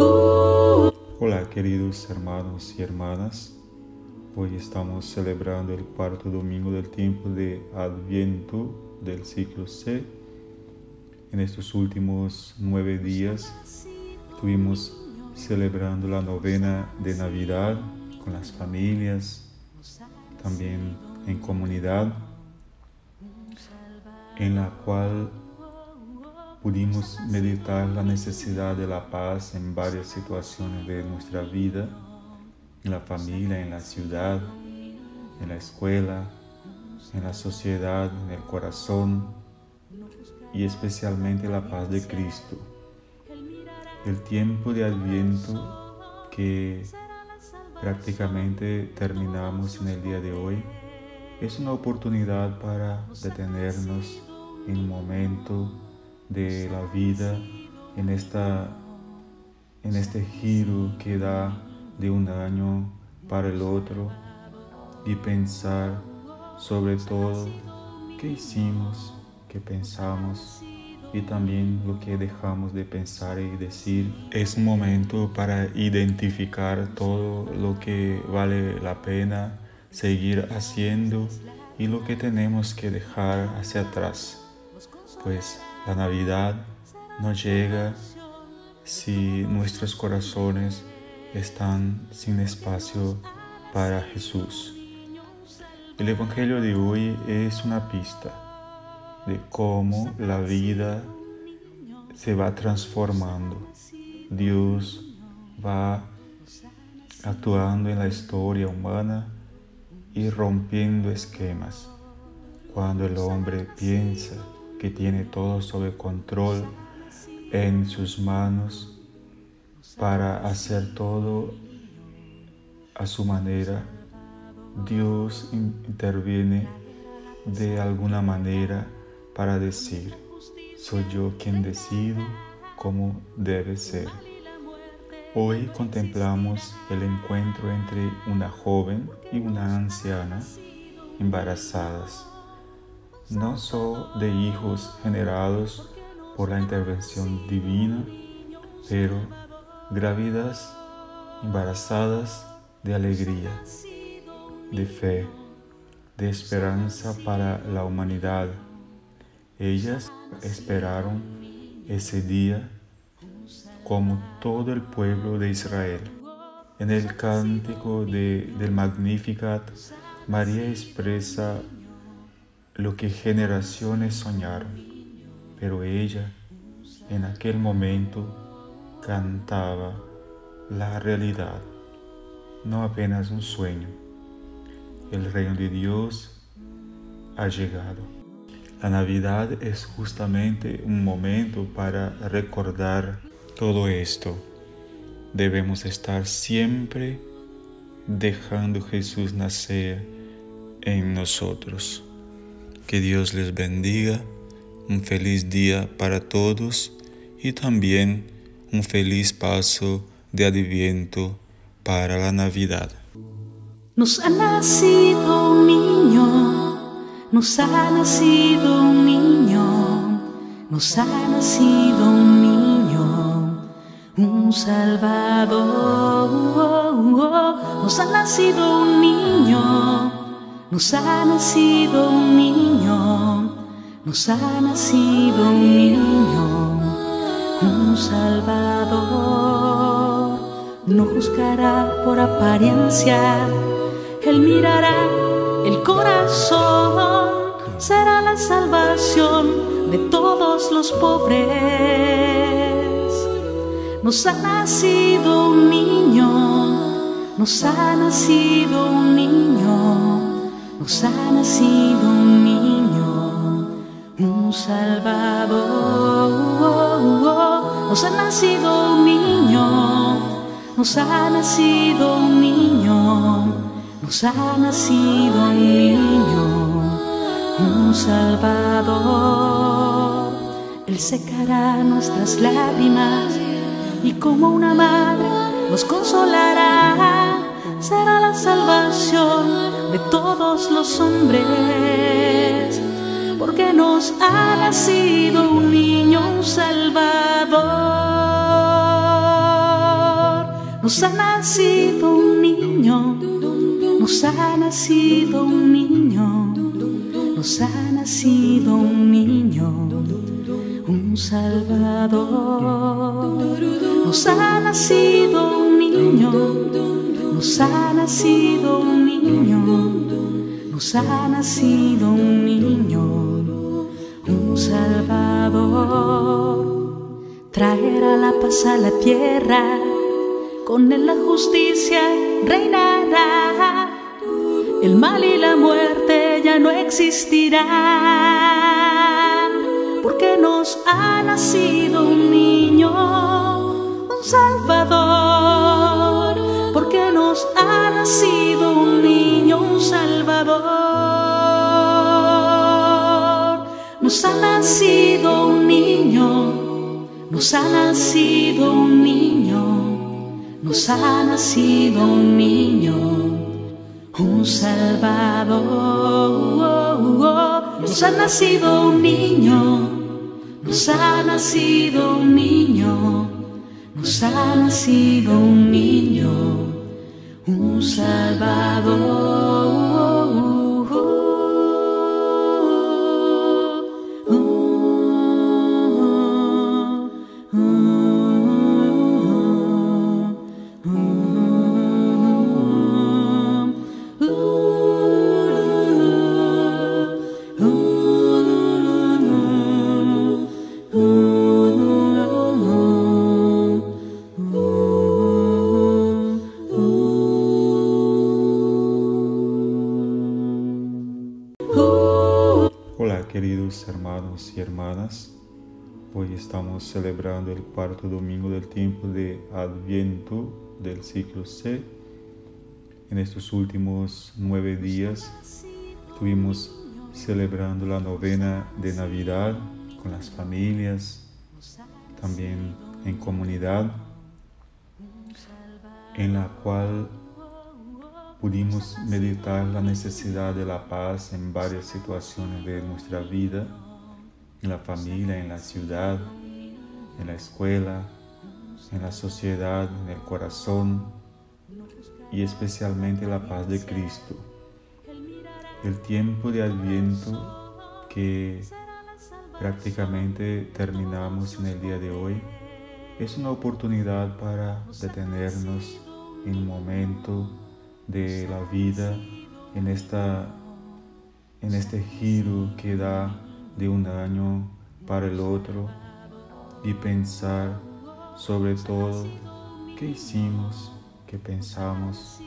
Hola queridos hermanos y hermanas, hoy estamos celebrando el cuarto domingo del tiempo de Adviento del ciclo C. En estos últimos nueve días estuvimos celebrando la novena de Navidad con las familias, también en comunidad, en la cual pudimos meditar la necesidad de la paz en varias situaciones de nuestra vida, en la familia, en la ciudad, en la escuela, en la sociedad, en el corazón y especialmente la paz de Cristo. El tiempo de Adviento que prácticamente terminamos en el día de hoy es una oportunidad para detenernos en un momento de la vida en, esta, en este giro que da de un año para el otro y pensar sobre todo qué hicimos, qué pensamos y también lo que dejamos de pensar y decir. Es un momento para identificar todo lo que vale la pena seguir haciendo y lo que tenemos que dejar hacia atrás. Pues la Navidad no llega si nuestros corazones están sin espacio para Jesús. El Evangelio de hoy es una pista de cómo la vida se va transformando. Dios va actuando en la historia humana y rompiendo esquemas. Cuando el hombre piensa que tiene todo sobre control en sus manos para hacer todo a su manera. Dios interviene de alguna manera para decir, soy yo quien decido cómo debe ser. Hoy contemplamos el encuentro entre una joven y una anciana embarazadas no son de hijos generados por la intervención divina, pero grávidas, embarazadas de alegría, de fe, de esperanza para la humanidad. Ellas esperaron ese día como todo el pueblo de Israel. En el cántico del Magnificat, María expresa lo que generaciones soñaron, pero ella en aquel momento cantaba la realidad, no apenas un sueño. El reino de Dios ha llegado. La Navidad es justamente un momento para recordar todo esto. Debemos estar siempre dejando Jesús nacer en nosotros. Que Dios les bendiga, un feliz día para todos y también un feliz paso de adviento para la Navidad. Nos ha nacido un niño, nos ha nacido un niño, nos ha nacido un niño, un salvador, nos ha nacido un niño nos ha nacido un niño, nos ha nacido un niño, un salvador. No juzgará por apariencia, Él mirará el corazón, será la salvación de todos los pobres. Nos ha nacido un niño, nos ha nacido un niño nos ha nacido un niño, un salvador. Nos ha nacido un niño, nos ha nacido un niño, nos ha nacido un niño, un salvador. Él secará nuestras lágrimas y como una madre nos consolará será la salvación de todos los hombres, porque nos ha nacido un niño, un salvador. nos ha nacido un niño, nos ha nacido un niño, nos ha nacido un niño, un salvador, nos ha nacido un niño, nos ha nacido un niño, nos ha nacido un niño, un salvador, traerá la paz a la tierra. Con él la justicia reinará. El mal y la muerte ya no existirán, porque nos ha nacido un niño, un salvador, nacido un niño, un salvador. Nos ha nacido un niño, nos ha nacido un niño nos ha nacido un niño, un salvador. Nos ha nacido un niño, nos ha nacido un niño, nos ha nacido un niño, un salvador. Hermanos y hermanas. Hoy estamos celebrando el cuarto domingo del tiempo de Adviento del ciclo C. En estos últimos nueve días estuvimos celebrando la novena de Navidad con las familias, también en comunidad, en la cual pudimos meditar la necesidad de la paz en varias situaciones de nuestra vida, en la familia, en la ciudad, en la escuela, en la sociedad, en el corazón y especialmente la paz de Cristo. El tiempo de Adviento que prácticamente terminamos en el día de hoy es una oportunidad para detenernos en un momento de la vida en, esta, en este giro que da de un año para el otro y pensar sobre todo qué hicimos, qué pensamos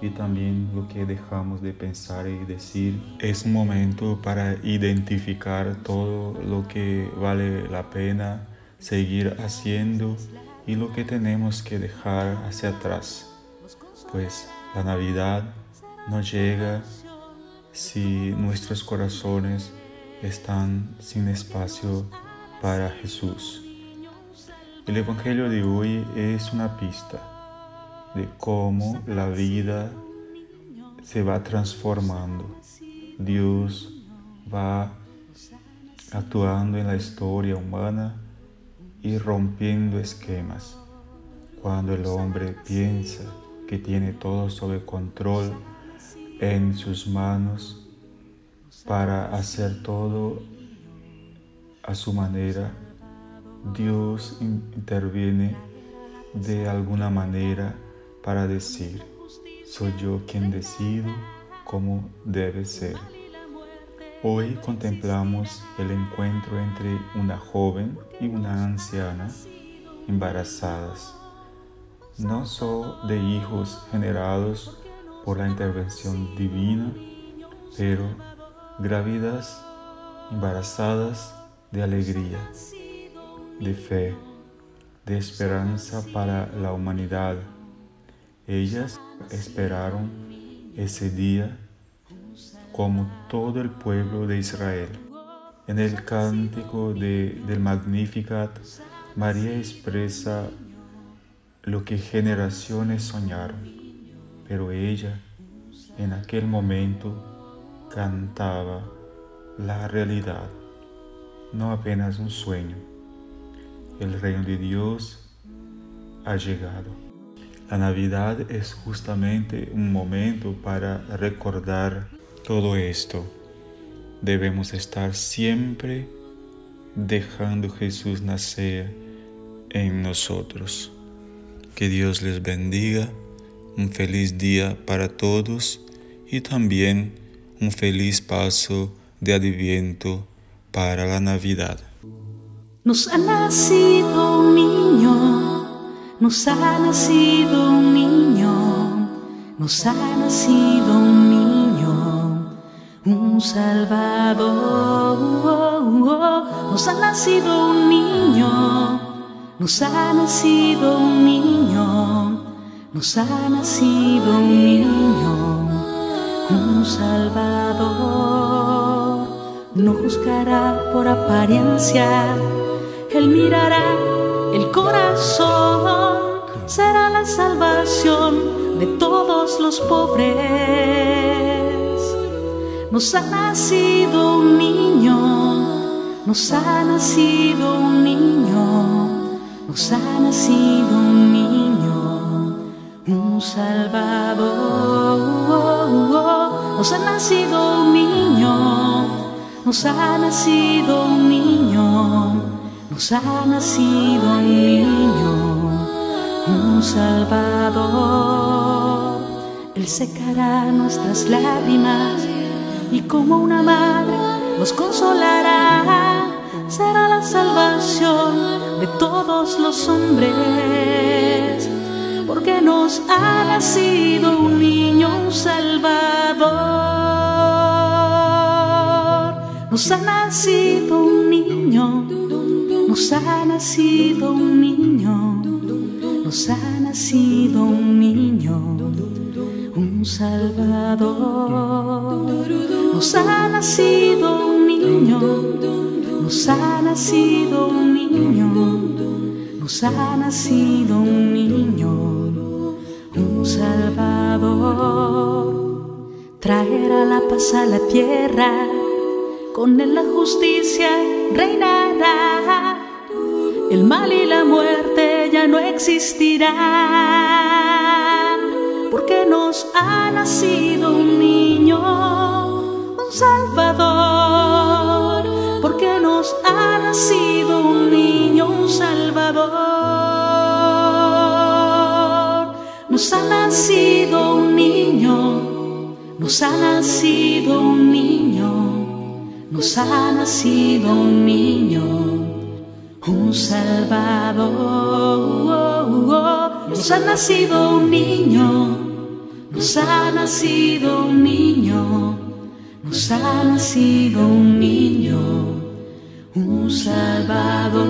y también lo que dejamos de pensar y decir. Es un momento para identificar todo lo que vale la pena seguir haciendo y lo que tenemos que dejar hacia atrás. Pues la Navidad no llega si nuestros corazones están sin espacio para Jesús. El Evangelio de hoy es una pista de cómo la vida se va transformando. Dios va actuando en la historia humana y rompiendo esquemas. Cuando el hombre piensa que tiene todo sobre control en sus manos para hacer todo a su manera, Dios interviene de alguna manera para decir, soy yo quien decido cómo debe ser. Hoy contemplamos el encuentro entre una joven y una anciana embarazadas no son de hijos generados por la intervención divina, pero grávidas, embarazadas de alegría, de fe, de esperanza para la humanidad. Ellas esperaron ese día como todo el pueblo de Israel. En el cántico de, del Magnificat, María expresa lo que generaciones soñaron, pero ella en aquel momento cantaba la realidad, no apenas un sueño. El reino de Dios ha llegado. La Navidad es justamente un momento para recordar todo esto. Debemos estar siempre dejando Jesús nacer en nosotros. Que Dios les bendiga, un feliz día para todos y también un feliz paso de adviento para la Navidad. Nos ha nacido un niño, nos ha nacido un niño, nos ha nacido un niño, un salvador. Nos ha nacido un niño, nos ha nacido un niño, nos ha nacido un niño, un salvador. No juzgará por apariencia él mirará el corazón, será la salvación de todos los pobres. Nos ha nacido un niño, nos ha nacido un niño, nos ha nacido un niño, un salvador. Nos ha nacido un niño, nos ha nacido un niño nos ha nacido un niño, un salvador. Él secará nuestras lágrimas y como una madre nos consolará. Será la salvación de todos los hombres, porque nos ha nacido un niño, un salvador. Nos ha nacido un niño nos ha nacido un niño, nos ha nacido un niño, un salvador. Nos ha nacido un niño, nos ha nacido un niño, nos ha nacido un niño, salvador. Traerá la paz a la tierra, con él la justicia reinará el mal y la muerte ya no existirán, porque nos ha nacido un niño, un salvador, porque nos ha nacido un niño, un salvador. Ha nacido un niño, nos ha nacido un niño, nos ha nacido un niño un Salvador. Nos ha nacido un niño, nos ha nacido un niño, nos ha nacido un niño, un Salvador.